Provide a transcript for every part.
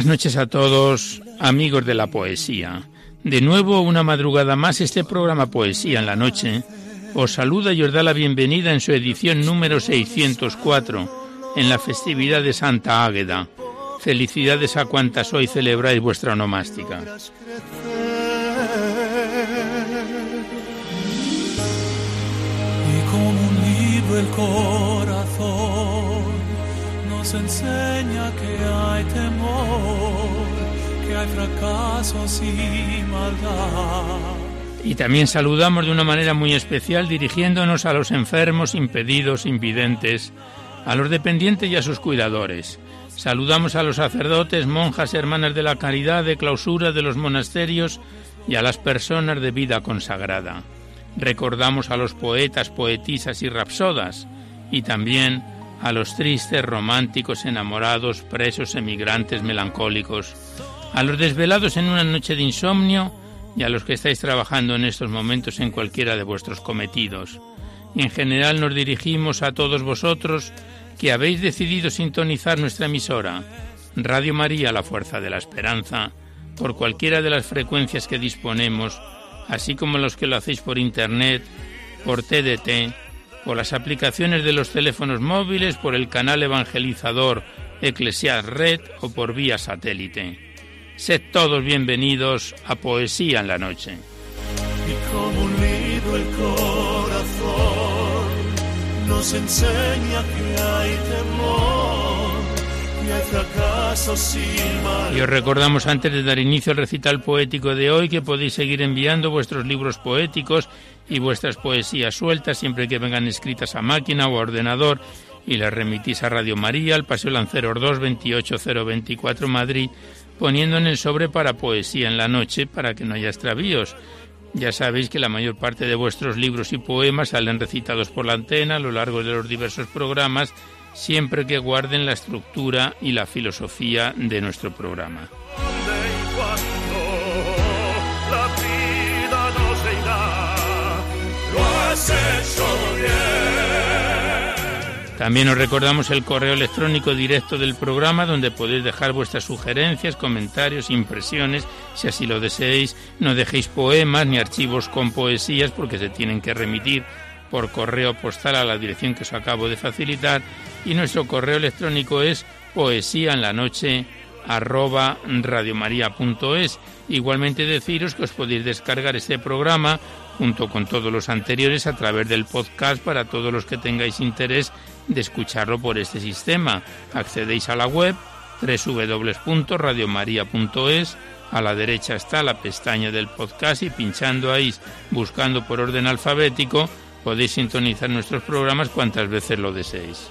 Buenas noches a todos, amigos de la poesía. De nuevo, una madrugada más, este programa Poesía en la Noche os saluda y os da la bienvenida en su edición número 604, en la festividad de Santa Águeda. Felicidades a cuantas hoy celebráis vuestra onomástica. Nos enseña que hay temor, que hay fracasos y maldad. Y también saludamos de una manera muy especial dirigiéndonos a los enfermos, impedidos, invidentes, a los dependientes y a sus cuidadores. Saludamos a los sacerdotes, monjas, hermanas de la caridad, de clausura de los monasterios y a las personas de vida consagrada. Recordamos a los poetas, poetisas y rapsodas y también a los tristes, románticos, enamorados, presos, emigrantes, melancólicos, a los desvelados en una noche de insomnio y a los que estáis trabajando en estos momentos en cualquiera de vuestros cometidos. Y en general nos dirigimos a todos vosotros que habéis decidido sintonizar nuestra emisora, Radio María, la Fuerza de la Esperanza, por cualquiera de las frecuencias que disponemos, así como los que lo hacéis por Internet, por TDT, por las aplicaciones de los teléfonos móviles, por el canal evangelizador Eclesial Red o por vía satélite. Sed todos bienvenidos a Poesía en la Noche. Y como un libro el corazón nos enseña que hay temor, y os recordamos antes de dar inicio al recital poético de hoy que podéis seguir enviando vuestros libros poéticos y vuestras poesías sueltas siempre que vengan escritas a máquina o a ordenador y las remitís a Radio María, al Paseo Lanceros 2, 28024 Madrid, poniendo en el sobre para poesía en la noche para que no haya extravíos. Ya sabéis que la mayor parte de vuestros libros y poemas salen recitados por la antena a lo largo de los diversos programas, siempre que guarden la estructura y la filosofía de nuestro programa. También os recordamos el correo electrónico directo del programa donde podéis dejar vuestras sugerencias, comentarios, impresiones, si así lo deseéis. No dejéis poemas ni archivos con poesías porque se tienen que remitir por correo postal a la dirección que os acabo de facilitar y nuestro correo electrónico es poesía en la noche arroba radiomaria.es. Igualmente deciros que os podéis descargar este programa junto con todos los anteriores a través del podcast para todos los que tengáis interés de escucharlo por este sistema. Accedéis a la web www.radiomaria.es. A la derecha está la pestaña del podcast y pinchando ahí, buscando por orden alfabético, podéis sintonizar nuestros programas cuantas veces lo deseéis.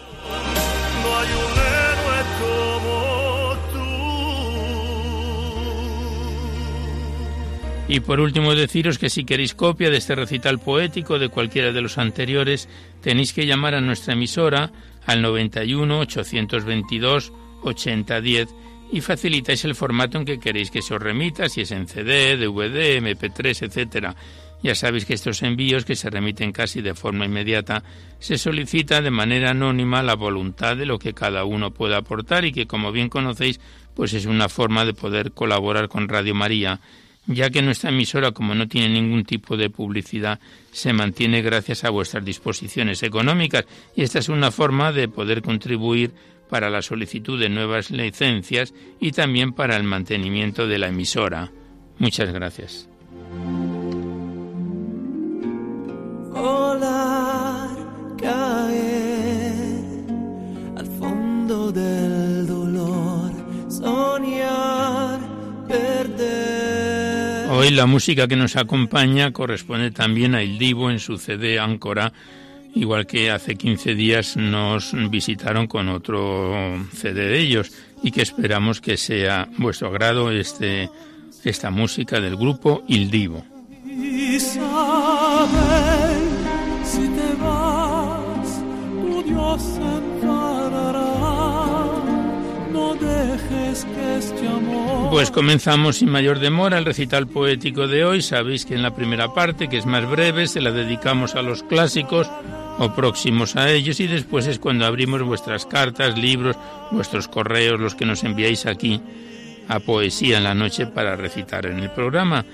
Y por último deciros que si queréis copia de este recital poético de cualquiera de los anteriores, tenéis que llamar a nuestra emisora al 91 822 8010 y facilitáis el formato en que queréis que se os remita, si es en CD, DVD, MP3, etcétera. Ya sabéis que estos envíos, que se remiten casi de forma inmediata, se solicita de manera anónima la voluntad de lo que cada uno pueda aportar y que, como bien conocéis, pues es una forma de poder colaborar con Radio María, ya que nuestra emisora, como no tiene ningún tipo de publicidad, se mantiene gracias a vuestras disposiciones económicas y esta es una forma de poder contribuir para la solicitud de nuevas licencias y también para el mantenimiento de la emisora. Muchas gracias. volar, caer al fondo del dolor, soñar, perder. Hoy la música que nos acompaña corresponde también a El Divo en su CD Áncora. Igual que hace 15 días nos visitaron con otro CD de ellos y que esperamos que sea vuestro agrado este, esta música del grupo Il Divo. Pues comenzamos sin mayor demora el recital poético de hoy. Sabéis que en la primera parte, que es más breve, se la dedicamos a los clásicos o próximos a ellos y después es cuando abrimos vuestras cartas, libros, vuestros correos, los que nos enviáis aquí a Poesía en la Noche para recitar en el programa.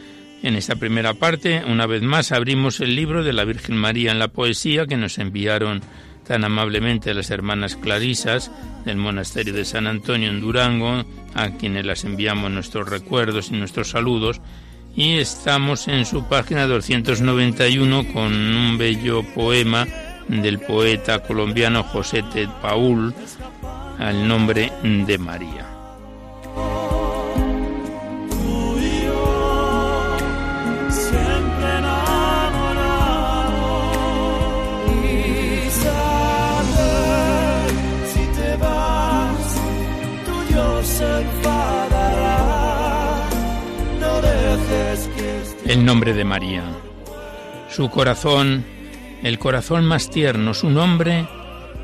En esta primera parte, una vez más, abrimos el libro de la Virgen María en la Poesía que nos enviaron tan amablemente las hermanas Clarisas del monasterio de San Antonio en Durango, a quienes las enviamos nuestros recuerdos y nuestros saludos, y estamos en su página 291 con un bello poema del poeta colombiano José Ted Paul al nombre de María. El nombre de María. Su corazón el corazón más tierno, su nombre,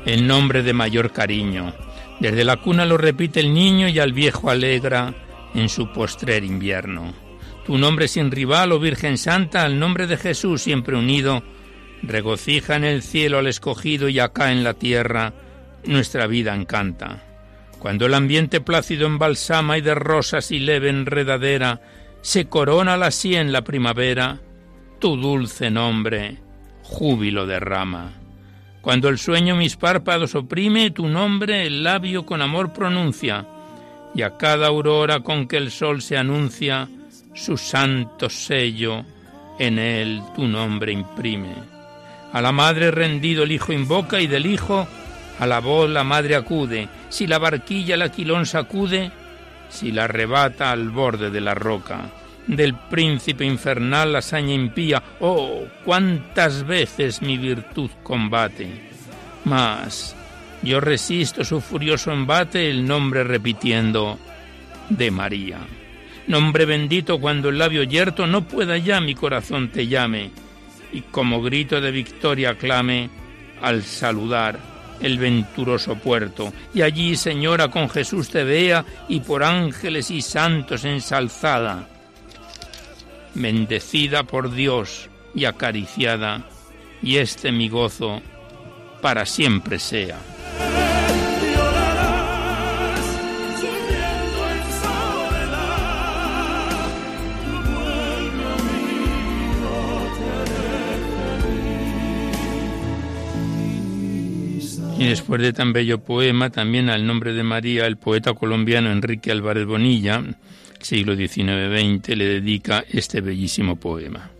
el nombre de mayor cariño. Desde la cuna lo repite el niño y al viejo alegra en su postrer invierno. Tu nombre sin rival, oh Virgen Santa, al nombre de Jesús siempre unido, regocija en el cielo al escogido y acá en la tierra nuestra vida encanta. Cuando el ambiente plácido embalsama y de rosas y leve enredadera se corona la sien la primavera, tu dulce nombre júbilo derrama. Cuando el sueño mis párpados oprime, tu nombre el labio con amor pronuncia, y a cada aurora con que el sol se anuncia, su santo sello en él tu nombre imprime. A la madre rendido el hijo invoca y del hijo a la voz la madre acude. Si la barquilla el aquilón sacude, si la arrebata al borde de la roca del príncipe infernal la hazaña impía. Oh, cuántas veces mi virtud combate. Mas yo resisto su furioso embate, el nombre repitiendo de María. Nombre bendito cuando el labio yerto no pueda ya mi corazón te llame, y como grito de victoria clame al saludar el venturoso puerto. Y allí, Señora, con Jesús te vea y por ángeles y santos ensalzada bendecida por Dios y acariciada, y este mi gozo para siempre sea. Y después de tan bello poema, también al nombre de María, el poeta colombiano Enrique Álvarez Bonilla siglo XIX-XX, le dedica este bellísimo poema.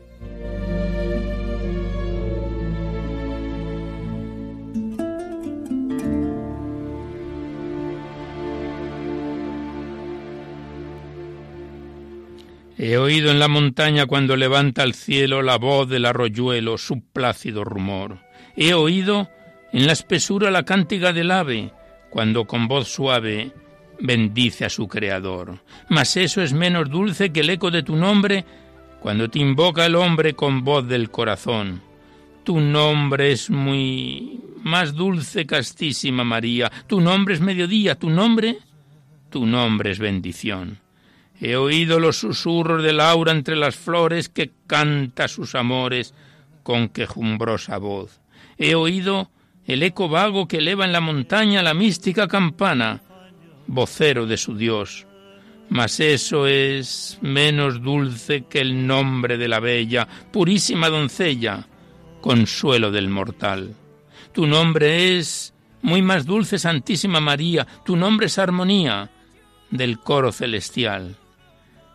He oído en la montaña cuando levanta al cielo la voz del arroyuelo su plácido rumor. He oído en la espesura la cántiga del ave, cuando con voz suave bendice a su Creador. Mas eso es menos dulce que el eco de tu nombre cuando te invoca el hombre con voz del corazón. Tu nombre es muy más dulce, castísima María. Tu nombre es mediodía, tu nombre, tu nombre es bendición. He oído los susurros del aura entre las flores que canta sus amores con quejumbrosa voz. He oído el eco vago que eleva en la montaña la mística campana vocero de su Dios. Mas eso es menos dulce que el nombre de la bella, purísima doncella, consuelo del mortal. Tu nombre es muy más dulce, Santísima María, tu nombre es armonía del coro celestial.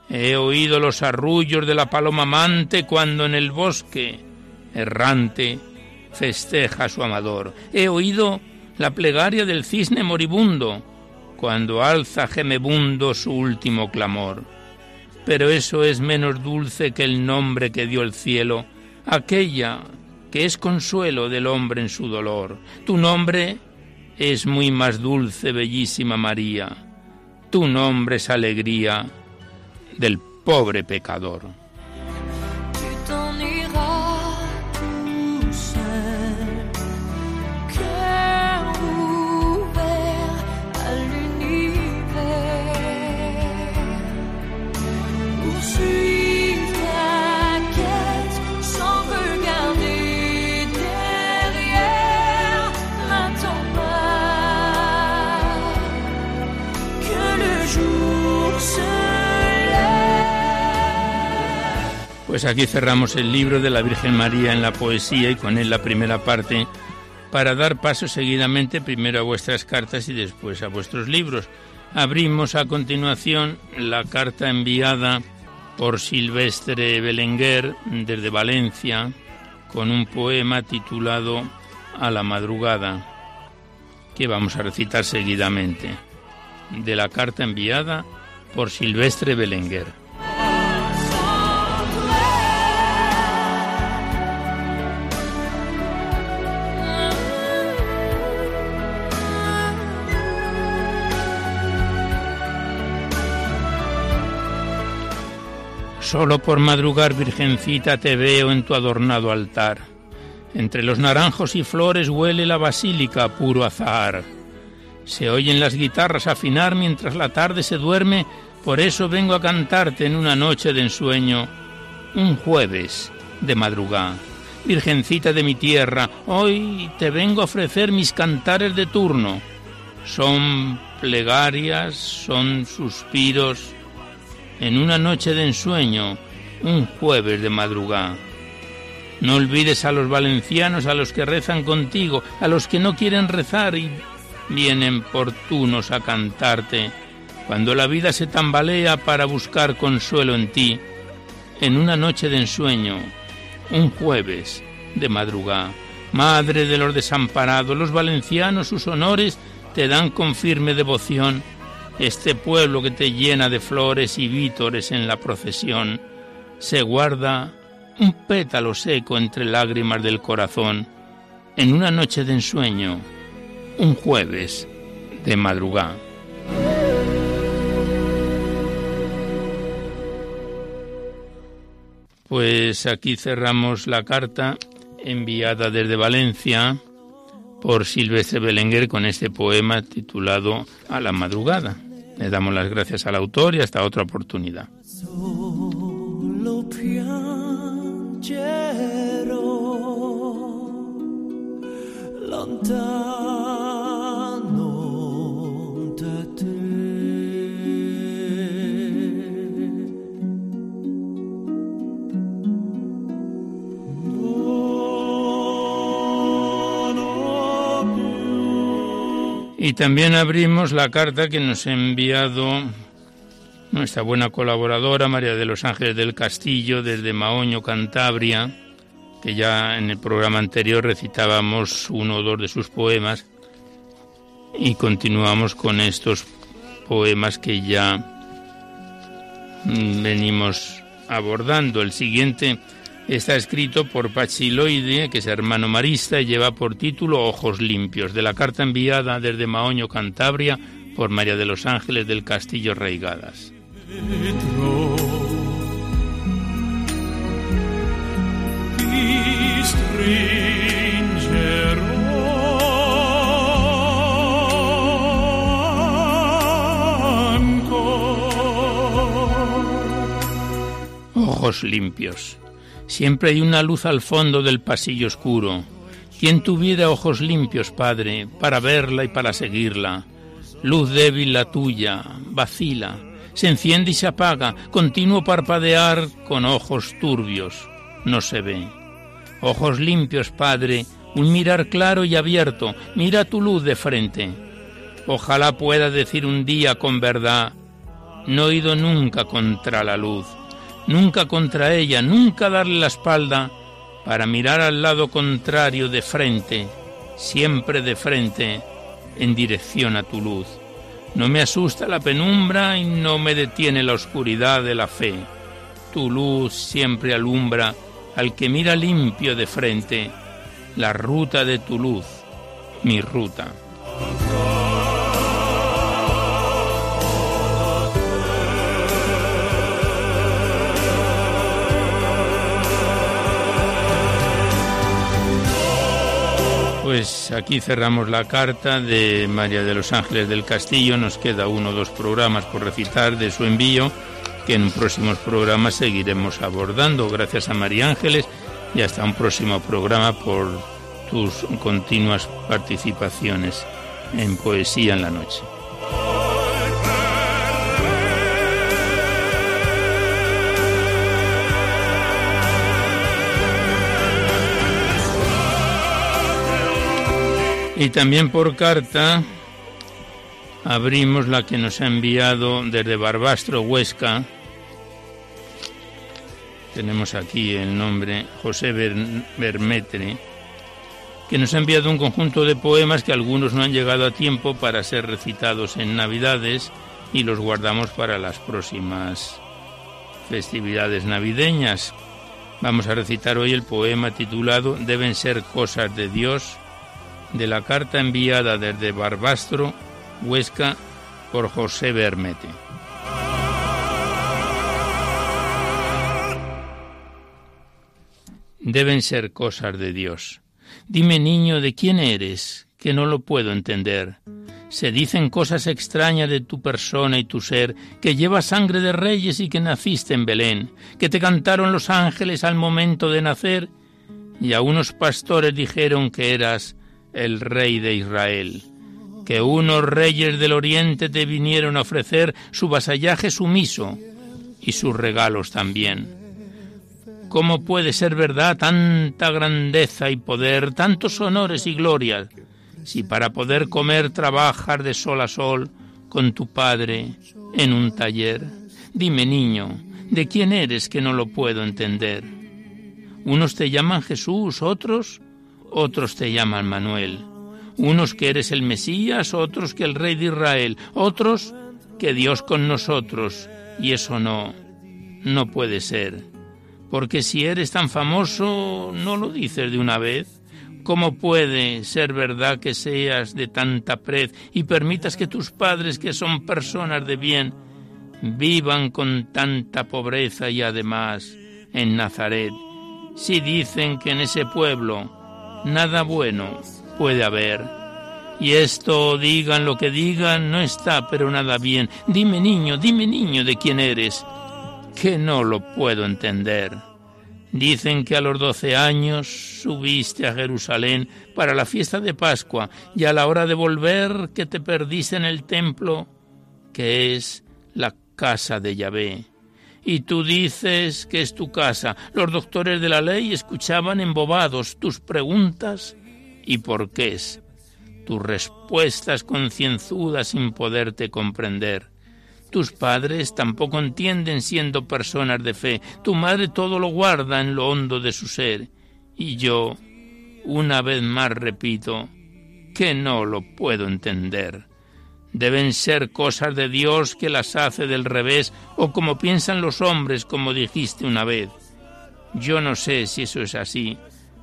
He oído los arrullos de la paloma amante cuando en el bosque, errante, festeja a su amador. He oído la plegaria del cisne moribundo, cuando alza gemebundo su último clamor. pero eso es menos dulce que el nombre que dio el cielo, aquella que es consuelo del hombre en su dolor. Tu nombre es muy más dulce, bellísima María. Tu nombre es alegría del pobre pecador. Pues aquí cerramos el libro de la Virgen María en la poesía y con él la primera parte para dar paso seguidamente primero a vuestras cartas y después a vuestros libros. Abrimos a continuación la carta enviada por Silvestre Belenguer desde Valencia con un poema titulado A la madrugada que vamos a recitar seguidamente de la carta enviada por Silvestre Belenguer. Solo por madrugar, Virgencita, te veo en tu adornado altar. Entre los naranjos y flores huele la basílica puro azahar. Se oyen las guitarras afinar mientras la tarde se duerme, por eso vengo a cantarte en una noche de ensueño, un jueves de madrugada. Virgencita de mi tierra, hoy te vengo a ofrecer mis cantares de turno. Son plegarias, son suspiros, en una noche de ensueño, un jueves de madrugada. No olvides a los valencianos, a los que rezan contigo, a los que no quieren rezar y vienen portunos a cantarte, cuando la vida se tambalea para buscar consuelo en ti, en una noche de ensueño, un jueves de madrugada. Madre de los desamparados, los valencianos sus honores te dan con firme devoción este pueblo que te llena de flores y vítores en la procesión, se guarda un pétalo seco entre lágrimas del corazón en una noche de ensueño, un jueves de madrugada. Pues aquí cerramos la carta enviada desde Valencia por Silvestre Belenguer con este poema titulado A la madrugada. Le damos las gracias al autor y hasta otra oportunidad. Y también abrimos la carta que nos ha enviado nuestra buena colaboradora María de los Ángeles del Castillo desde Maoño, Cantabria, que ya en el programa anterior recitábamos uno o dos de sus poemas y continuamos con estos poemas que ya venimos abordando. El siguiente Está escrito por Pachiloide, que es hermano marista, y lleva por título Ojos limpios, de la carta enviada desde Maoño, Cantabria, por María de los Ángeles del Castillo Reigadas. Ojos limpios. Siempre hay una luz al fondo del pasillo oscuro. Quien tuviera ojos limpios, Padre, para verla y para seguirla. Luz débil la tuya, vacila, se enciende y se apaga, continuo parpadear con ojos turbios, no se ve. Ojos limpios, Padre, un mirar claro y abierto, mira tu luz de frente. Ojalá pueda decir un día con verdad, no he ido nunca contra la luz nunca contra ella, nunca darle la espalda para mirar al lado contrario de frente, siempre de frente, en dirección a tu luz. No me asusta la penumbra y no me detiene la oscuridad de la fe. Tu luz siempre alumbra al que mira limpio de frente la ruta de tu luz, mi ruta. Pues aquí cerramos la carta de María de los Ángeles del Castillo. Nos queda uno o dos programas por recitar de su envío que en próximos programas seguiremos abordando. Gracias a María Ángeles y hasta un próximo programa por tus continuas participaciones en Poesía en la Noche. Y también por carta abrimos la que nos ha enviado desde Barbastro, Huesca. Tenemos aquí el nombre José Bermetre, que nos ha enviado un conjunto de poemas que algunos no han llegado a tiempo para ser recitados en Navidades y los guardamos para las próximas festividades navideñas. Vamos a recitar hoy el poema titulado Deben ser cosas de Dios de la carta enviada desde Barbastro, Huesca, por José Bermete. Deben ser cosas de Dios. Dime, niño, ¿de quién eres? Que no lo puedo entender. Se dicen cosas extrañas de tu persona y tu ser, que llevas sangre de reyes y que naciste en Belén, que te cantaron los ángeles al momento de nacer, y a unos pastores dijeron que eras el rey de Israel, que unos reyes del oriente te vinieron a ofrecer su vasallaje sumiso y sus regalos también. ¿Cómo puede ser verdad tanta grandeza y poder, tantos honores y glorias, si para poder comer trabajas de sol a sol con tu padre en un taller? Dime, niño, ¿de quién eres que no lo puedo entender? Unos te llaman Jesús, otros otros te llaman Manuel, unos que eres el Mesías, otros que el Rey de Israel, otros que Dios con nosotros, y eso no, no puede ser, porque si eres tan famoso, no lo dices de una vez. ¿Cómo puede ser verdad que seas de tanta prez y permitas que tus padres, que son personas de bien, vivan con tanta pobreza y además en Nazaret? Si dicen que en ese pueblo nada bueno puede haber. Y esto, digan lo que digan, no está pero nada bien. Dime niño, dime niño de quién eres, que no lo puedo entender. Dicen que a los doce años subiste a Jerusalén para la fiesta de Pascua y a la hora de volver que te perdiste en el templo, que es la casa de Yahvé y tú dices que es tu casa. Los doctores de la ley escuchaban embobados tus preguntas y por qué es, tus respuestas concienzudas sin poderte comprender. Tus padres tampoco entienden siendo personas de fe. Tu madre todo lo guarda en lo hondo de su ser. Y yo, una vez más repito, que no lo puedo entender deben ser cosas de Dios que las hace del revés o como piensan los hombres, como dijiste una vez. Yo no sé si eso es así,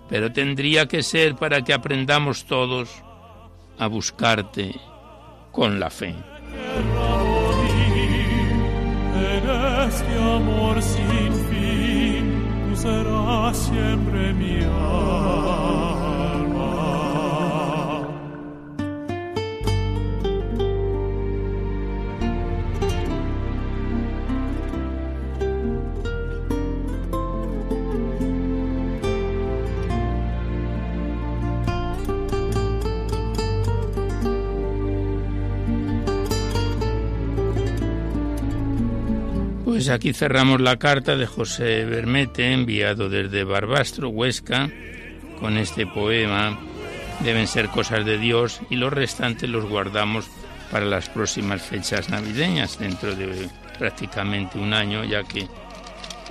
pero tendría que ser para que aprendamos todos a buscarte con la fe. Pues aquí cerramos la carta de José Bermete, enviado desde Barbastro, Huesca, con este poema. Deben ser cosas de Dios y los restantes los guardamos para las próximas fechas navideñas, dentro de prácticamente un año, ya que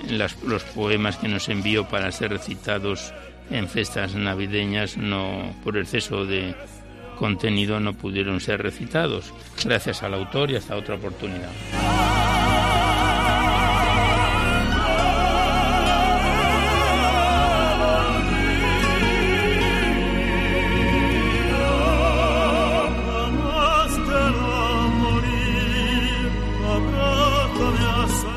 los poemas que nos envió para ser recitados en festas navideñas, no por exceso de contenido no pudieron ser recitados. Gracias al autor y hasta otra oportunidad.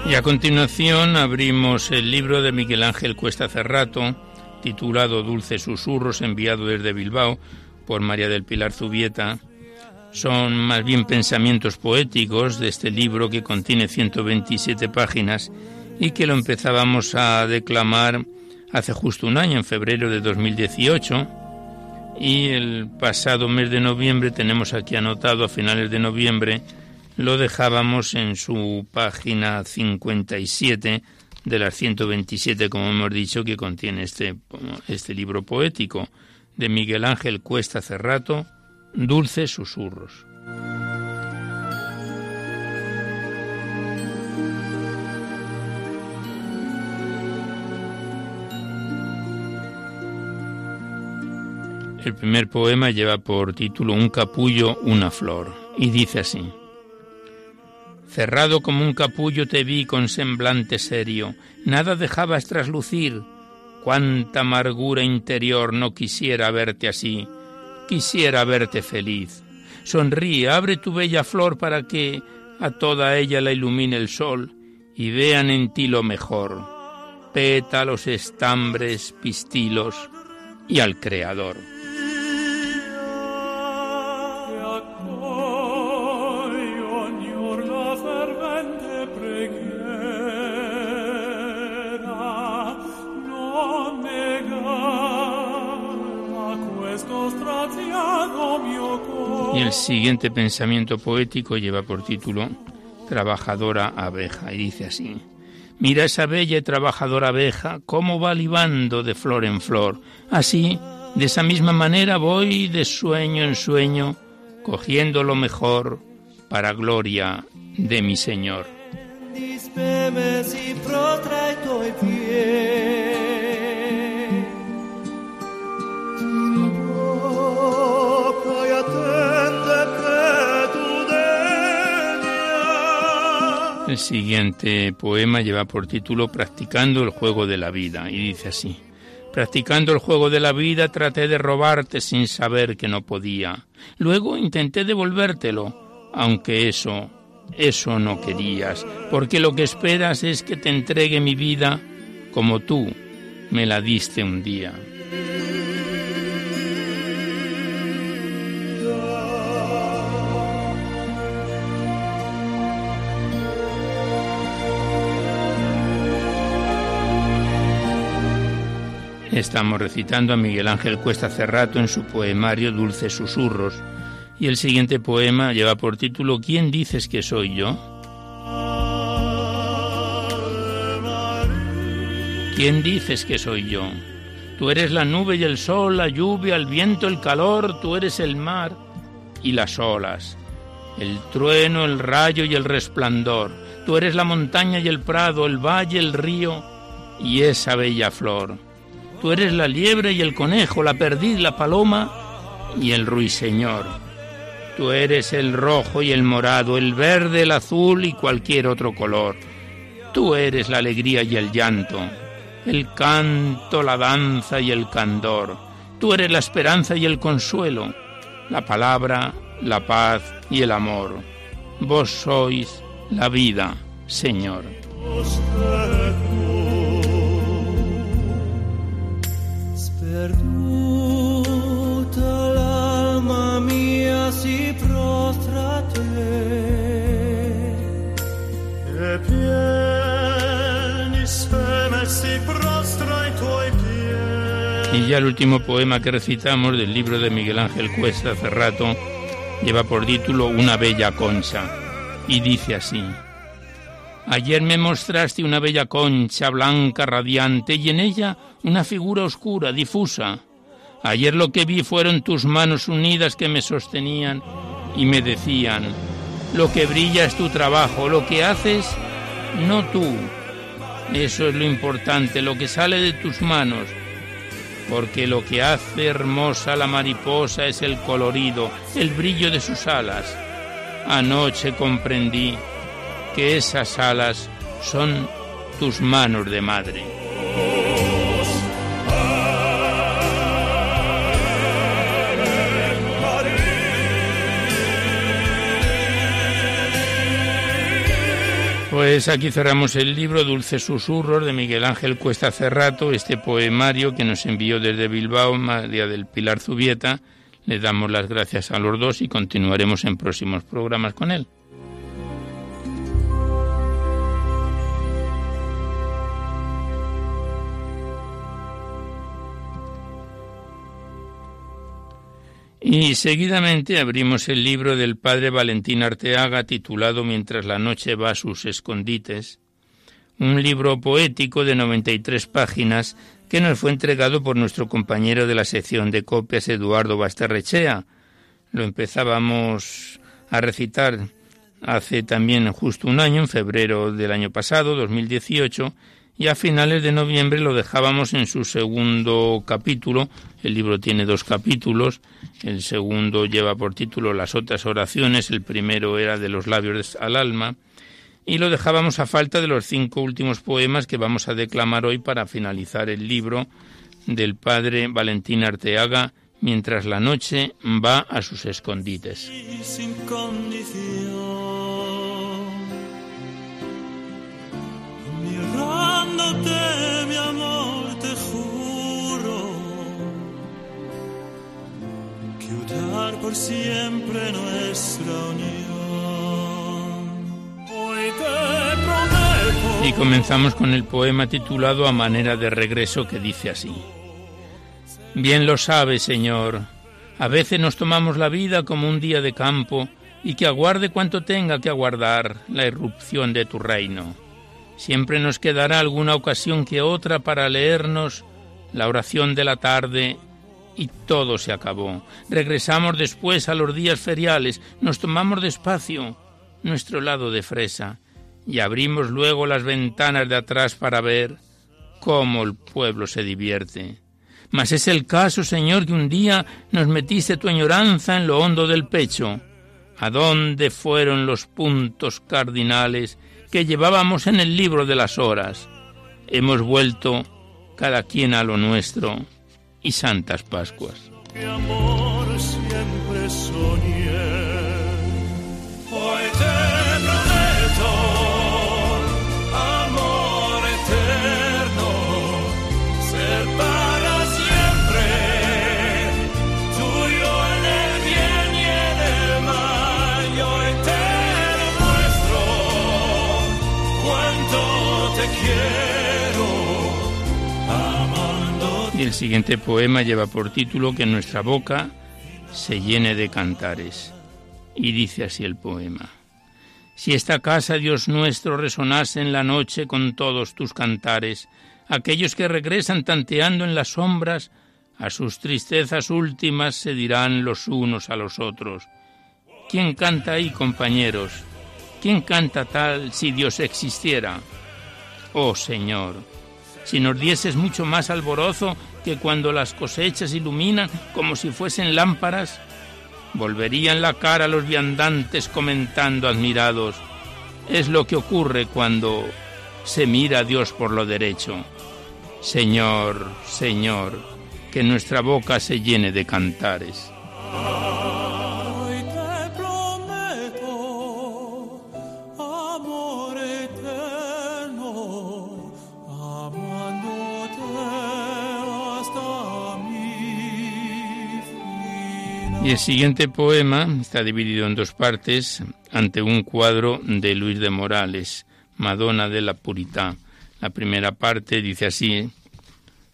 Y a continuación abrimos el libro de Miguel Ángel Cuesta Cerrato, titulado Dulces Susurros, enviado desde Bilbao por María del Pilar Zubieta. Son más bien pensamientos poéticos de este libro que contiene 127 páginas y que lo empezábamos a declamar hace justo un año, en febrero de 2018. Y el pasado mes de noviembre tenemos aquí anotado a finales de noviembre lo dejábamos en su página 57 de las 127, como hemos dicho, que contiene este, este libro poético de Miguel Ángel Cuesta Cerrato, Dulces Susurros. El primer poema lleva por título Un capullo, una flor, y dice así. Cerrado como un capullo te vi con semblante serio, nada dejabas traslucir. Cuánta amargura interior no quisiera verte así, quisiera verte feliz. Sonríe, abre tu bella flor para que a toda ella la ilumine el sol y vean en ti lo mejor, pétalos, estambres, pistilos y al Creador. Y el siguiente pensamiento poético lleva por título Trabajadora abeja y dice así. Mira esa bella y trabajadora abeja cómo va libando de flor en flor. Así, de esa misma manera voy de sueño en sueño, cogiendo lo mejor para gloria de mi Señor. El siguiente poema lleva por título Practicando el juego de la vida y dice así. Practicando el juego de la vida traté de robarte sin saber que no podía. Luego intenté devolvértelo, aunque eso, eso no querías, porque lo que esperas es que te entregue mi vida como tú me la diste un día. Estamos recitando a Miguel Ángel Cuesta Cerrato en su poemario Dulces Susurros. Y el siguiente poema lleva por título ¿Quién dices que soy yo? ¿Quién dices que soy yo? Tú eres la nube y el sol, la lluvia, el viento, el calor, tú eres el mar y las olas, el trueno, el rayo y el resplandor. Tú eres la montaña y el prado, el valle, el río y esa bella flor. Tú eres la liebre y el conejo, la perdiz, la paloma y el ruiseñor. Tú eres el rojo y el morado, el verde, el azul y cualquier otro color. Tú eres la alegría y el llanto, el canto, la danza y el candor. Tú eres la esperanza y el consuelo, la palabra, la paz y el amor. Vos sois la vida, Señor. Y ya el último poema que recitamos del libro de Miguel Ángel Cuesta Cerrato lleva por título Una bella concha y dice así. Ayer me mostraste una bella concha blanca, radiante, y en ella una figura oscura, difusa. Ayer lo que vi fueron tus manos unidas que me sostenían y me decían, lo que brilla es tu trabajo, lo que haces, no tú. Eso es lo importante, lo que sale de tus manos. porque lo que hace hermosa la mariposa es el colorido, el brillo de sus alas. Anoche comprendí que esas alas son tus manos de madre. Pues aquí cerramos el libro Dulces Susurros de Miguel Ángel Cuesta Cerrato, este poemario que nos envió desde Bilbao María del Pilar Zubieta. Le damos las gracias a los dos y continuaremos en próximos programas con él. Y seguidamente abrimos el libro del padre Valentín Arteaga titulado Mientras la noche va a sus escondites, un libro poético de 93 páginas que nos fue entregado por nuestro compañero de la sección de copias Eduardo Basterrechea. Lo empezábamos a recitar hace también justo un año, en febrero del año pasado, 2018, y a finales de noviembre lo dejábamos en su segundo capítulo. El libro tiene dos capítulos. El segundo lleva por título Las otras oraciones. El primero era de los labios al alma. Y lo dejábamos a falta de los cinco últimos poemas que vamos a declamar hoy para finalizar el libro del padre Valentín Arteaga, mientras la noche va a sus escondites. Te juro que por siempre nuestra unión. Hoy te. Y comenzamos con el poema titulado A manera de regreso que dice así. Bien lo sabe, Señor, a veces nos tomamos la vida como un día de campo y que aguarde cuanto tenga que aguardar la irrupción de tu reino Siempre nos quedará alguna ocasión que otra para leernos la oración de la tarde y todo se acabó. Regresamos después a los días feriales, nos tomamos despacio nuestro lado de fresa y abrimos luego las ventanas de atrás para ver cómo el pueblo se divierte. Mas es el caso, Señor, que un día nos metiste tu añoranza en lo hondo del pecho. ¿A dónde fueron los puntos cardinales que llevábamos en el libro de las horas. Hemos vuelto cada quien a lo nuestro y Santas Pascuas. Y el siguiente poema lleva por título Que nuestra boca se llene de cantares. Y dice así el poema. Si esta casa, Dios nuestro, resonase en la noche con todos tus cantares, aquellos que regresan tanteando en las sombras, a sus tristezas últimas se dirán los unos a los otros. ¿Quién canta ahí, compañeros? ¿Quién canta tal si Dios existiera? Oh Señor, si nos dieses mucho más alborozo que cuando las cosechas iluminan como si fuesen lámparas, volverían la cara los viandantes comentando admirados. Es lo que ocurre cuando se mira a Dios por lo derecho. Señor, Señor, que nuestra boca se llene de cantares. Y el siguiente poema está dividido en dos partes ante un cuadro de Luis de Morales, Madonna de la Puritá. La primera parte dice así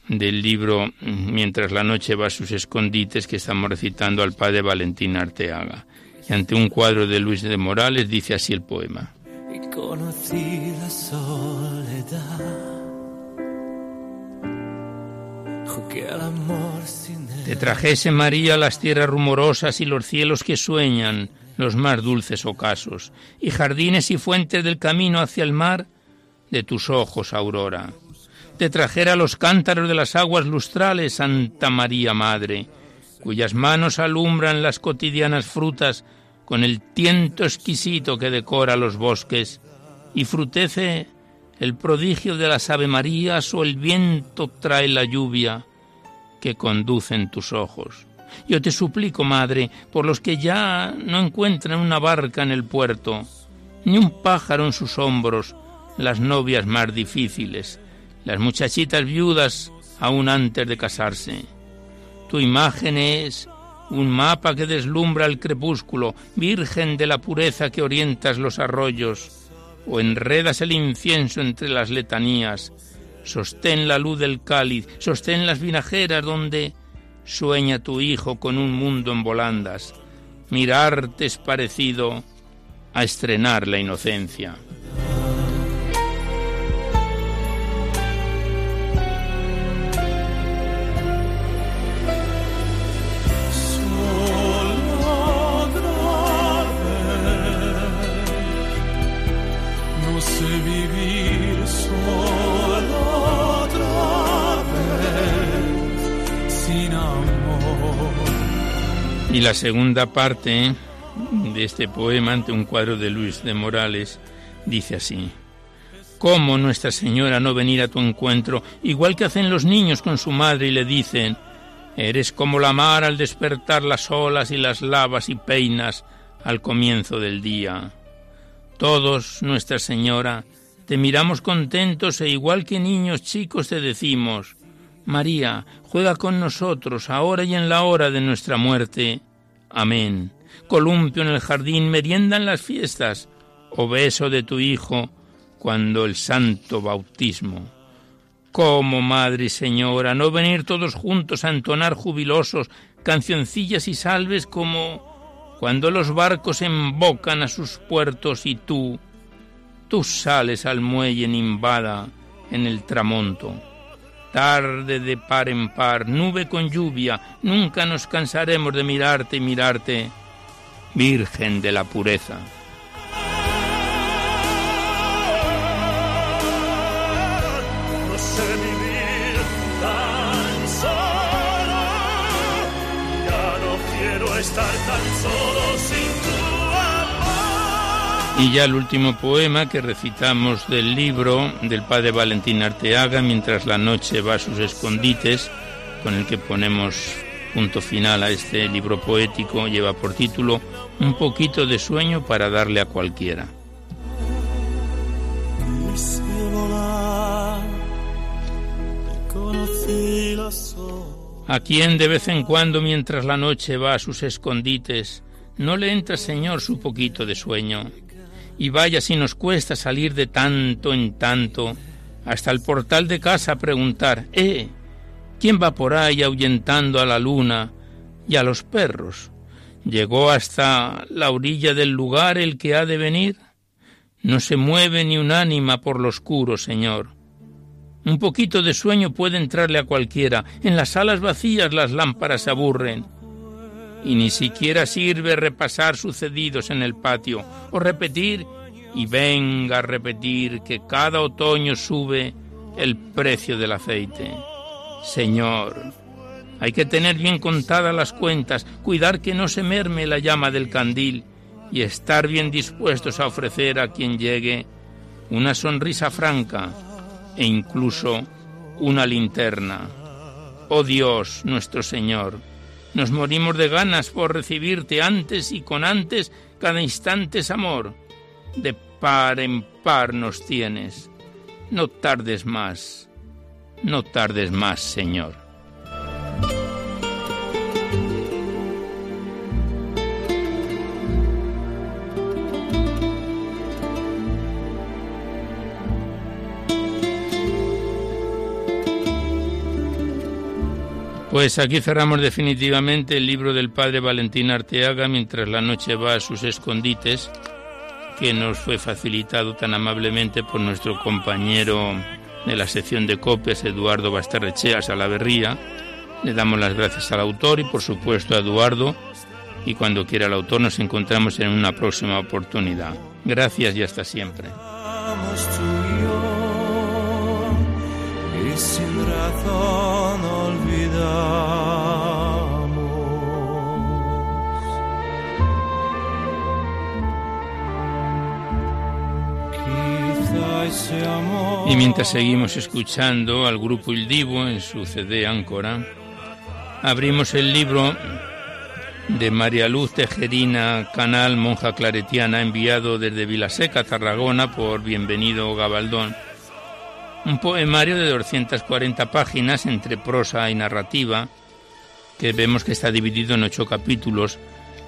del libro Mientras la noche va a sus escondites que estamos recitando al padre Valentín Arteaga. Y ante un cuadro de Luis de Morales dice así el poema. Y conocí la soledad. amor te trajese María las tierras rumorosas y los cielos que sueñan, los más dulces ocasos, y jardines y fuentes del camino hacia el mar de tus ojos, aurora. te trajera los cántaros de las aguas lustrales, Santa María Madre, cuyas manos alumbran las cotidianas frutas con el tiento exquisito que decora los bosques, y frutece el prodigio de las Ave Marías o el viento trae la lluvia que conduce en tus ojos. Yo te suplico, Madre, por los que ya no encuentran una barca en el puerto, ni un pájaro en sus hombros, las novias más difíciles, las muchachitas viudas aún antes de casarse. Tu imagen es un mapa que deslumbra el crepúsculo, virgen de la pureza que orientas los arroyos, o enredas el incienso entre las letanías. Sostén la luz del cáliz, sostén las vinajeras donde sueña tu hijo con un mundo en volandas. Mirarte es parecido a estrenar la inocencia. La segunda parte de este poema ante un cuadro de Luis de Morales dice así. ¿Cómo Nuestra Señora no venir a tu encuentro, igual que hacen los niños con su madre y le dicen, eres como la mar al despertar las olas y las lavas y peinas al comienzo del día? Todos, Nuestra Señora, te miramos contentos e igual que niños chicos te decimos, María, juega con nosotros ahora y en la hora de nuestra muerte. Amén. Columpio en el jardín, merienda en las fiestas, o beso de tu Hijo cuando el santo bautismo. ¿Cómo, Madre y Señora, no venir todos juntos a entonar jubilosos cancioncillas y salves como cuando los barcos embocan a sus puertos y tú, tú sales al muelle nimbada en el tramonto? Tarde de par en par, nube con lluvia, nunca nos cansaremos de mirarte y mirarte, Virgen de la pureza. Estar tan solo. Y ya el último poema que recitamos del libro del padre Valentín Arteaga mientras la noche va a sus escondites, con el que ponemos punto final a este libro poético, lleva por título Un poquito de sueño para darle a cualquiera. A quien de vez en cuando, mientras la noche va a sus escondites, no le entra, Señor, su poquito de sueño. Y vaya si nos cuesta salir de tanto en tanto hasta el portal de casa a preguntar, ¿eh? ¿Quién va por ahí ahuyentando a la luna y a los perros? ¿Llegó hasta la orilla del lugar el que ha de venir? No se mueve ni un ánima por lo oscuro, Señor. Un poquito de sueño puede entrarle a cualquiera. En las salas vacías las lámparas se aburren. Y ni siquiera sirve repasar sucedidos en el patio o repetir y venga a repetir que cada otoño sube el precio del aceite. Señor, hay que tener bien contadas las cuentas, cuidar que no se merme la llama del candil y estar bien dispuestos a ofrecer a quien llegue una sonrisa franca e incluso una linterna. Oh Dios, nuestro Señor, nos morimos de ganas por recibirte antes y con antes cada instante es amor. De par en par nos tienes. No tardes más, no tardes más, Señor. Pues aquí cerramos definitivamente el libro del padre Valentín Arteaga mientras la noche va a sus escondites, que nos fue facilitado tan amablemente por nuestro compañero de la sección de copias, Eduardo Bastarrechea Salaverría. Le damos las gracias al autor y por supuesto a Eduardo y cuando quiera el autor nos encontramos en una próxima oportunidad. Gracias y hasta siempre. Y mientras seguimos escuchando al grupo Il Divo en su CD Áncora, abrimos el libro de María Luz Tejerina Canal, monja claretiana, enviado desde Vilaseca, Tarragona, por Bienvenido Gabaldón. Un poemario de 240 páginas entre prosa y narrativa, que vemos que está dividido en ocho capítulos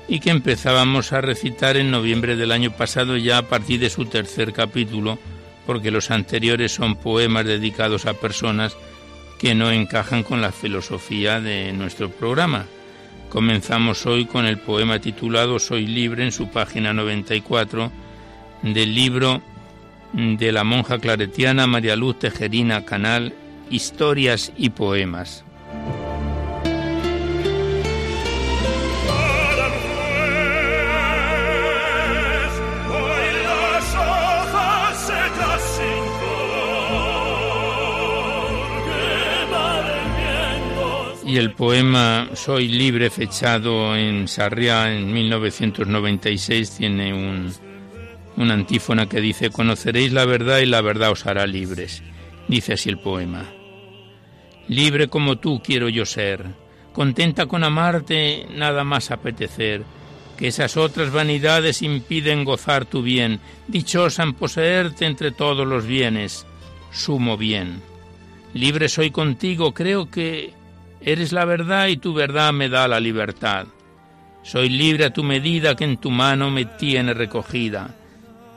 y que empezábamos a recitar en noviembre del año pasado ya a partir de su tercer capítulo, porque los anteriores son poemas dedicados a personas que no encajan con la filosofía de nuestro programa. Comenzamos hoy con el poema titulado Soy libre en su página 94 del libro de la monja claretiana María Luz Tejerina Canal, Historias y Poemas. Y el poema Soy libre, fechado en Sarriá en 1996, tiene un, una antífona que dice, conoceréis la verdad y la verdad os hará libres. Dice así el poema. Libre como tú quiero yo ser, contenta con amarte, nada más apetecer, que esas otras vanidades impiden gozar tu bien, dichosa en poseerte entre todos los bienes, sumo bien. Libre soy contigo, creo que eres la verdad y tu verdad me da la libertad. Soy libre a tu medida que en tu mano me tiene recogida.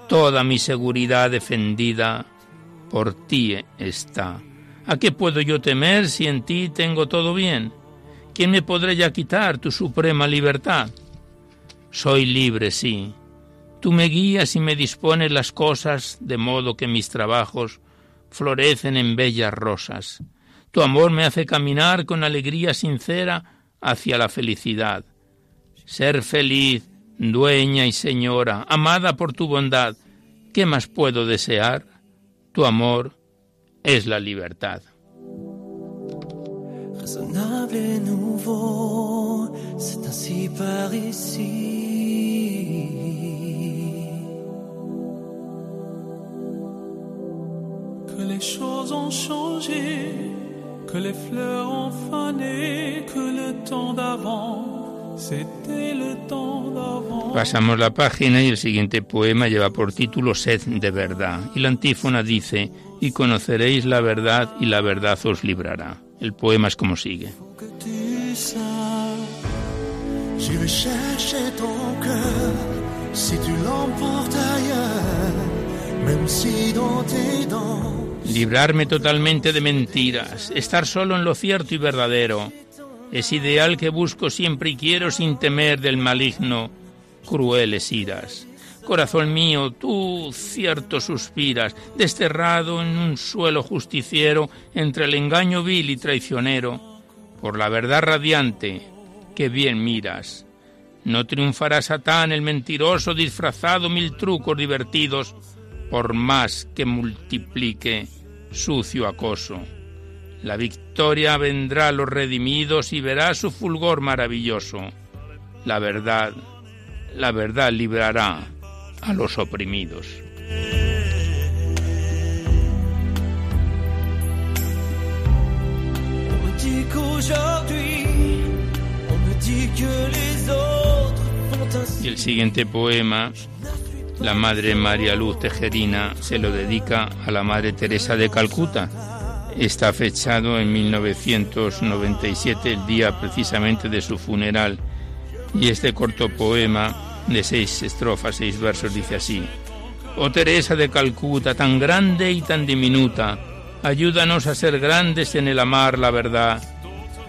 Toda mi seguridad defendida por ti está. ¿A qué puedo yo temer si en ti tengo todo bien? ¿Quién me podrá ya quitar tu suprema libertad? Soy libre, sí. Tú me guías y me dispones las cosas de modo que mis trabajos florecen en bellas rosas. Tu amor me hace caminar con alegría sincera hacia la felicidad. Ser feliz, dueña y señora, amada por tu bondad, ¿qué más puedo desear? Tu amor es la libertad. Raisonnable et nouveau, par ici. Que les choses ont changé, que les fleurs ont fané, que le temps d'avant, Pasamos la página y el siguiente poema lleva por título Sed de verdad. Y la antífona dice, y conoceréis la verdad y la verdad os librará. El poema es como sigue. que tu saches. J'irai chercher ton cœur si tu l'emportes ailleurs, même si dans tes dents. Librarme totalmente de mentiras, estar solo en lo cierto y verdadero. Es ideal que busco siempre y quiero sin temer del maligno, crueles iras. Corazón mío, tú cierto suspiras, desterrado en un suelo justiciero entre el engaño vil y traicionero, por la verdad radiante que bien miras. No triunfará Satán el mentiroso disfrazado mil trucos divertidos, por más que multiplique sucio acoso. La victoria vendrá a los redimidos y verá su fulgor maravilloso. La verdad, la verdad librará a los oprimidos. On me dit qu'aujourd'hui, on me dit que les autres font ainsi. Y el siguiente poema, la Madre María Luz Tejerina se lo dedica a la Madre Teresa de Calcuta. Está fechado en 1997, el día precisamente de su funeral. Y este corto poema de seis estrofas, seis versos, dice así. Oh Teresa de Calcuta, tan grande y tan diminuta, ayúdanos a ser grandes en el amar la verdad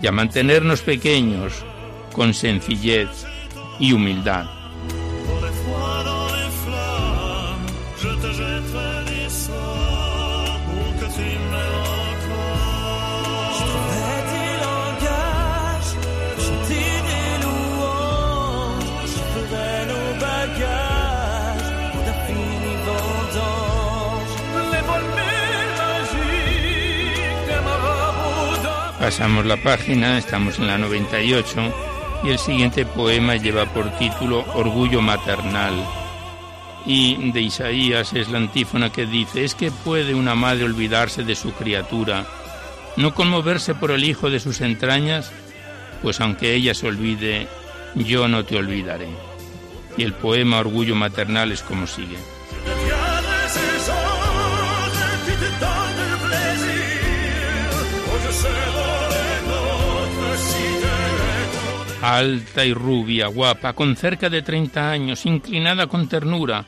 y a mantenernos pequeños con sencillez y humildad. Pasamos la página, estamos en la 98 y el siguiente poema lleva por título Orgullo maternal. Y de Isaías es la antífona que dice, es que puede una madre olvidarse de su criatura, no conmoverse por el hijo de sus entrañas, pues aunque ella se olvide, yo no te olvidaré. Y el poema Orgullo maternal es como sigue. Alta y rubia, guapa, con cerca de treinta años, inclinada con ternura,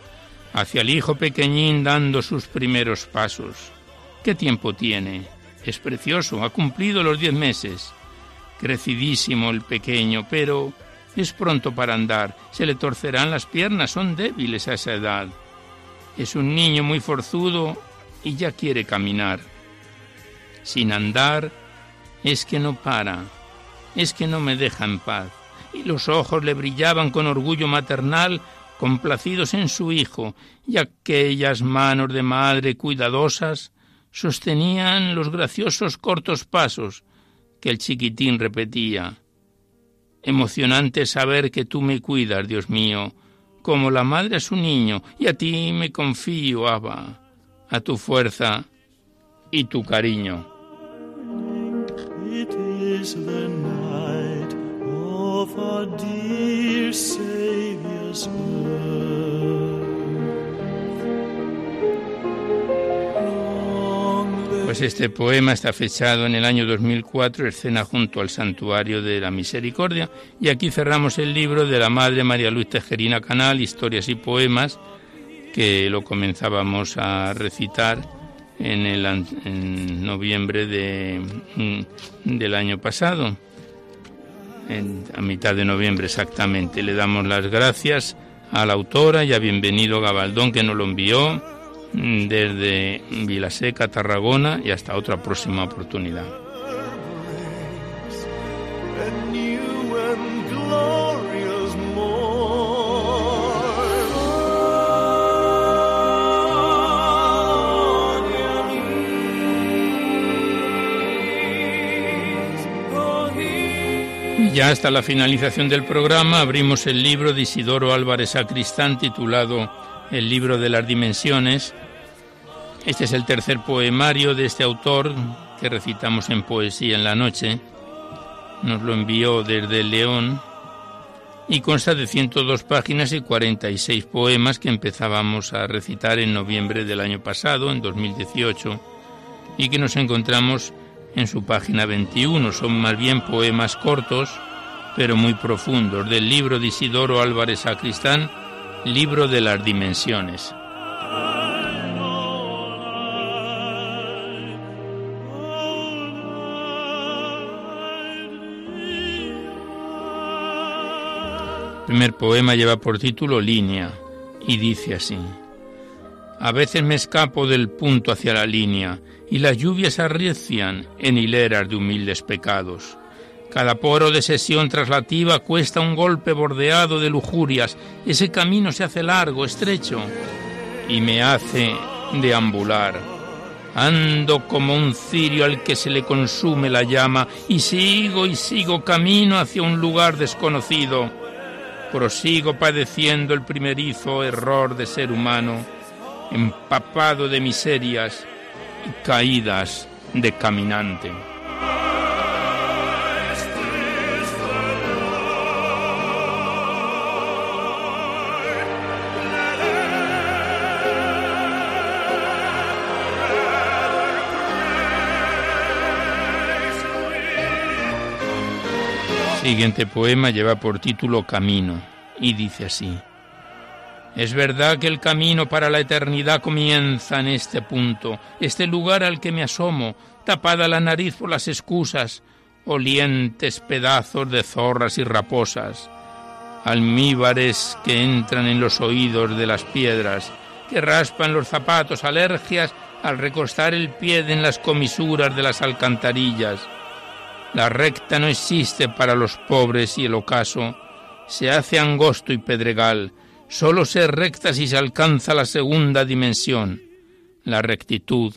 hacia el hijo pequeñín dando sus primeros pasos. ¿Qué tiempo tiene? Es precioso, ha cumplido los diez meses. Crecidísimo el pequeño, pero es pronto para andar, se le torcerán las piernas, son débiles a esa edad. Es un niño muy forzudo y ya quiere caminar. Sin andar es que no para es que no me deja en paz. Y los ojos le brillaban con orgullo maternal, complacidos en su hijo, y aquellas manos de madre cuidadosas sostenían los graciosos cortos pasos que el chiquitín repetía. Emocionante saber que tú me cuidas, Dios mío, como la madre a su niño, y a ti me confío, Abba, a tu fuerza y tu cariño. Pues este poema está fechado en el año 2004, escena junto al Santuario de la Misericordia, y aquí cerramos el libro de la Madre María Luis Tejerina Canal, Historias y Poemas, que lo comenzábamos a recitar en, el, en noviembre de, mm, del año pasado a mitad de noviembre exactamente. Le damos las gracias a la autora y a Bienvenido Gabaldón que nos lo envió mm, desde Vilaseca, Tarragona y hasta otra próxima oportunidad. Ya hasta la finalización del programa abrimos el libro de Isidoro Álvarez Sacristán titulado El libro de las dimensiones. Este es el tercer poemario de este autor que recitamos en Poesía en la Noche. Nos lo envió desde León y consta de 102 páginas y 46 poemas que empezábamos a recitar en noviembre del año pasado, en 2018, y que nos encontramos en su página 21. Son más bien poemas cortos, pero muy profundos, del libro de Isidoro Álvarez Sacristán, Libro de las Dimensiones. El primer poema lleva por título Línea y dice así. A veces me escapo del punto hacia la línea y las lluvias arrecian en hileras de humildes pecados. Cada poro de sesión traslativa cuesta un golpe bordeado de lujurias. Ese camino se hace largo, estrecho, y me hace deambular. Ando como un cirio al que se le consume la llama, y sigo y sigo camino hacia un lugar desconocido. Prosigo padeciendo el primerizo error de ser humano, empapado de miserias, y caídas de caminante. siguiente poema lleva por título Camino y dice así. Es verdad que el camino para la eternidad comienza en este punto, este lugar al que me asomo, tapada la nariz por las excusas, olientes pedazos de zorras y raposas, almíbares que entran en los oídos de las piedras, que raspan los zapatos, alergias al recostar el pie en las comisuras de las alcantarillas. La recta no existe para los pobres y el ocaso se hace angosto y pedregal, Solo ser recta si se alcanza la segunda dimensión, la rectitud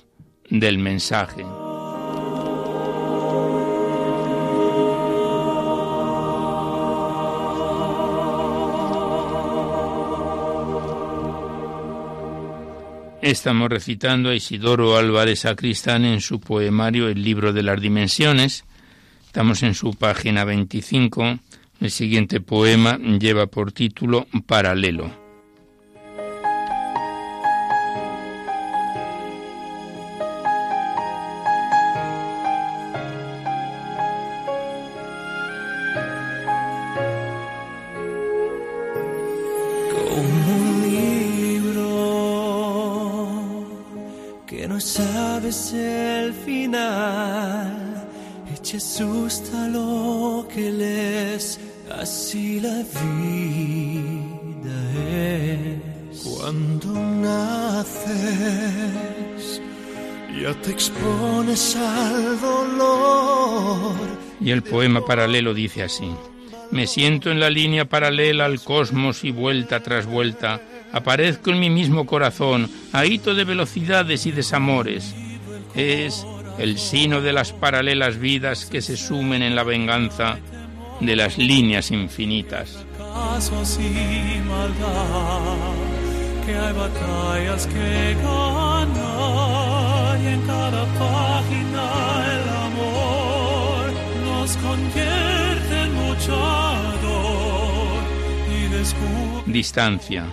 del mensaje. Estamos recitando a Isidoro Álvarez Sacristán en su poemario El libro de las dimensiones. Estamos en su página 25 el siguiente poema lleva por título Paralelo. El poema paralelo dice así. Me siento en la línea paralela al cosmos y vuelta tras vuelta aparezco en mi mismo corazón, ahito de velocidades y desamores. Es el sino de las paralelas vidas que se sumen en la venganza de las líneas infinitas. Y distancia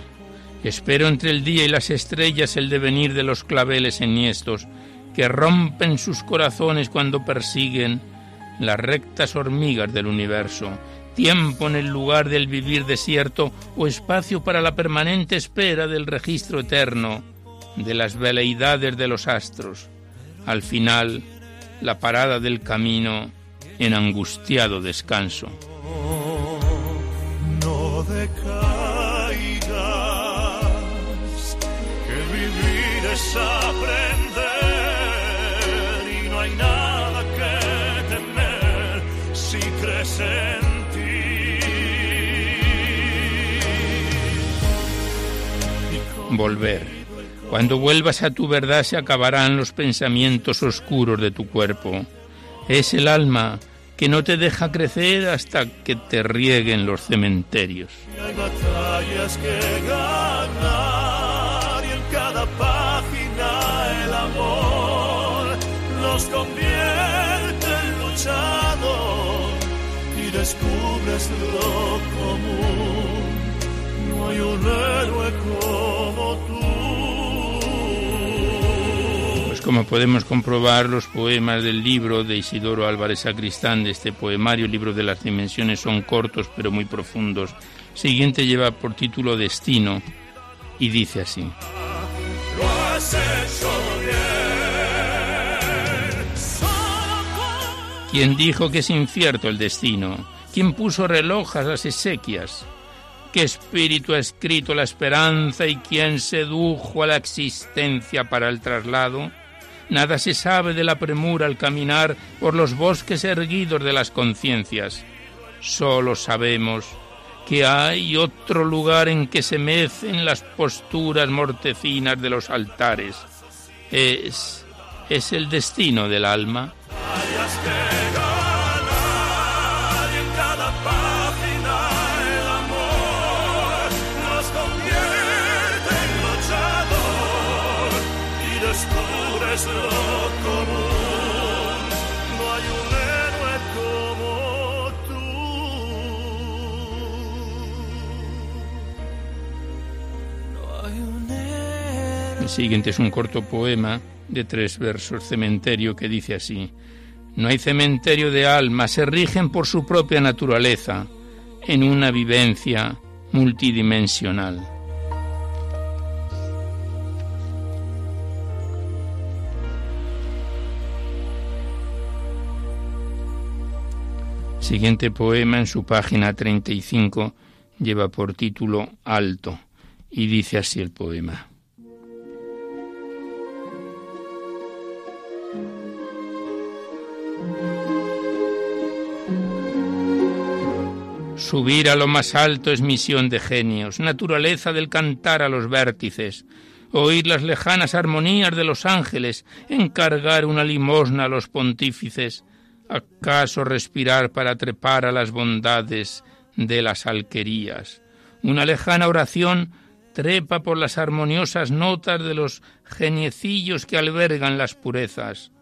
Espero entre el día y las estrellas el devenir de los claveles enhiestos que rompen sus corazones cuando persiguen las rectas hormigas del universo, tiempo en el lugar del vivir desierto o espacio para la permanente espera del registro eterno de las veleidades de los astros. Al final, la parada del camino en angustiado descanso. No aprender y no hay nada que temer si crees en ti. Volver. Cuando vuelvas a tu verdad se acabarán los pensamientos oscuros de tu cuerpo. Es el alma que no te deja crecer hasta que te rieguen los cementerios. hay batallas que ganar y en cada nos convierte en luchador y descubres lo común. No hay un héroe como tú. Como podemos comprobar, los poemas del libro de Isidoro Álvarez Sacristán, de este poemario, el libro de las dimensiones, son cortos pero muy profundos. siguiente lleva por título Destino y dice así. Lo has hecho ¿Quién dijo que es incierto el destino? ¿Quién puso reloj a las exequias? ¿Qué espíritu ha escrito la esperanza y quién sedujo a la existencia para el traslado? Nada se sabe de la premura al caminar por los bosques erguidos de las conciencias. Solo sabemos que hay otro lugar en que se mecen las posturas mortecinas de los altares. Es, es el destino del alma. Siguiente es un corto poema de tres versos, Cementerio, que dice así. No hay cementerio de alma, se rigen por su propia naturaleza, en una vivencia multidimensional. siguiente poema en su página 35 lleva por título Alto y dice así el poema. Subir a lo más alto es misión de genios, naturaleza del cantar a los vértices, oír las lejanas armonías de los ángeles, encargar una limosna a los pontífices, ¿Acaso respirar para trepar a las bondades de las alquerías? Una lejana oración trepa por las armoniosas notas de los geniecillos que albergan las purezas.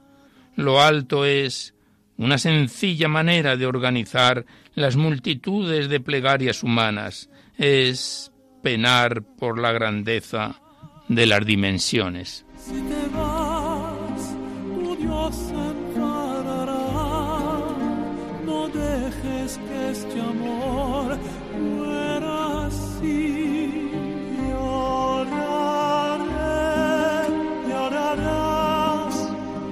Lo alto es una sencilla manera de organizar las multitudes de plegarias humanas, es penar por la grandeza de las dimensiones.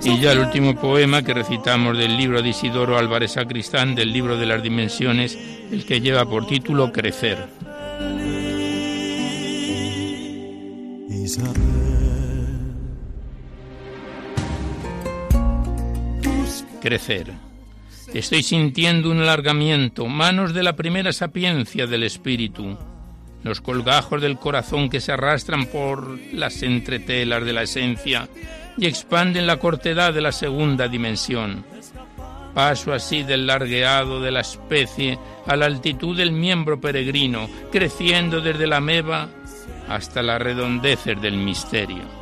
Y ya el último poema que recitamos del libro de Isidoro Álvarez Sacristán, del libro de las dimensiones, el que lleva por título Crecer. Crecer. Estoy sintiendo un alargamiento, manos de la primera sapiencia del espíritu, los colgajos del corazón que se arrastran por las entretelas de la esencia y expanden la cortedad de la segunda dimensión. Paso así del largueado de la especie a la altitud del miembro peregrino, creciendo desde la meba hasta la redondeces del misterio.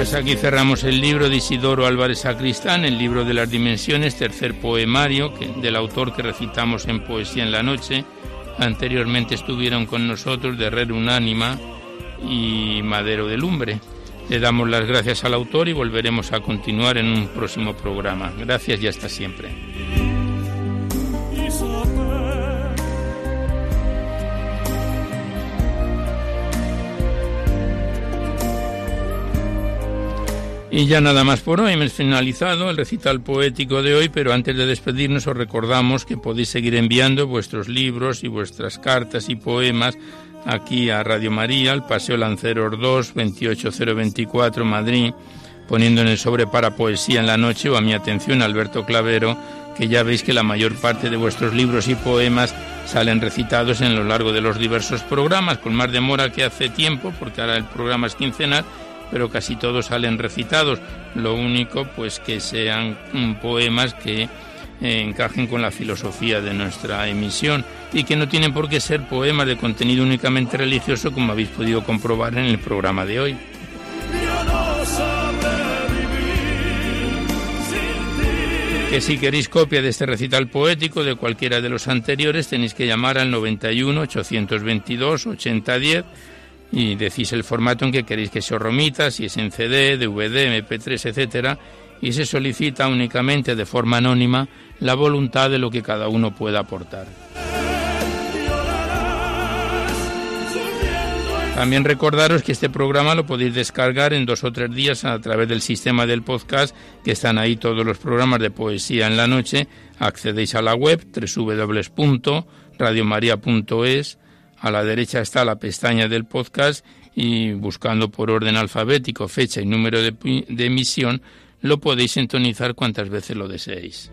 Pues aquí cerramos el libro de Isidoro Álvarez Sacristán, el libro de las dimensiones, tercer poemario que- del autor que recitamos en Poesía en la Noche. Anteriormente estuvieron con nosotros de Red Unánima y Madero de Lumbre. Le damos las gracias al autor y volveremos a continuar en un próximo programa. Gracias y hasta siempre. Y ya nada más por hoy, hemos finalizado el recital poético de hoy, pero antes de despedirnos os recordamos que podéis seguir enviando vuestros libros y vuestras cartas y poemas aquí a Radio María, al Paseo Lanceros 2, 28024, Madrid, poniendo en el sobre para poesía en la noche o a mi atención Alberto Clavero, que ya veis que la mayor parte de vuestros libros y poemas salen recitados en lo largo de los diversos programas, con más demora que hace tiempo, porque ahora el programa es quincenal, pero casi todos salen recitados. Lo único, pues que sean mm, poemas que eh, encajen con la filosofía de nuestra emisión y que no tienen por qué ser poemas de contenido únicamente religioso, como habéis podido comprobar en el programa de hoy. Que si queréis copia de este recital poético de cualquiera de los anteriores, tenéis que llamar al 91 822 8010 y decís el formato en que queréis que se os remita, si es en CD, DVD, MP3, etcétera, y se solicita únicamente de forma anónima la voluntad de lo que cada uno pueda aportar. También recordaros que este programa lo podéis descargar en dos o tres días a través del sistema del podcast, que están ahí todos los programas de poesía en la noche. Accedéis a la web www.radiomaria.es. A la derecha está la pestaña del podcast y buscando por orden alfabético, fecha y número de, emisión, lo podéis sintonizar cuantas veces lo deseéis.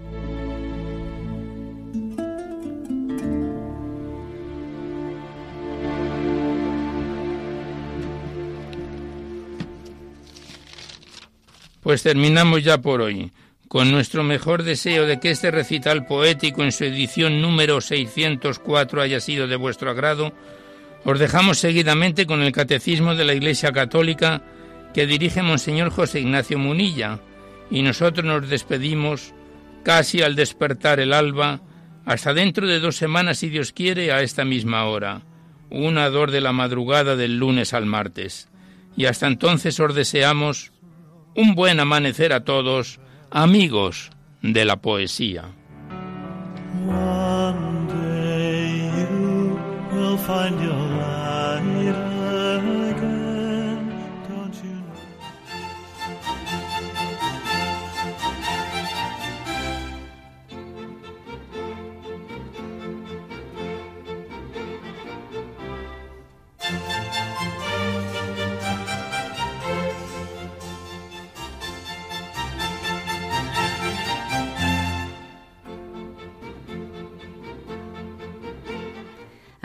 Pues terminamos ya por hoy, con nuestro mejor deseo de que este recital poético en su edición número 604 haya sido de vuestro agrado. Os dejamos seguidamente con el Catecismo de la Iglesia Católica que dirige Monseñor José Ignacio Munilla, y nosotros nos despedimos casi al despertar el alba, hasta dentro de dos semanas, si Dios quiere, a esta misma hora, una dor de la madrugada del lunes al martes. Y hasta entonces os deseamos un buen amanecer a todos, amigos de la poesía. One day you will find your light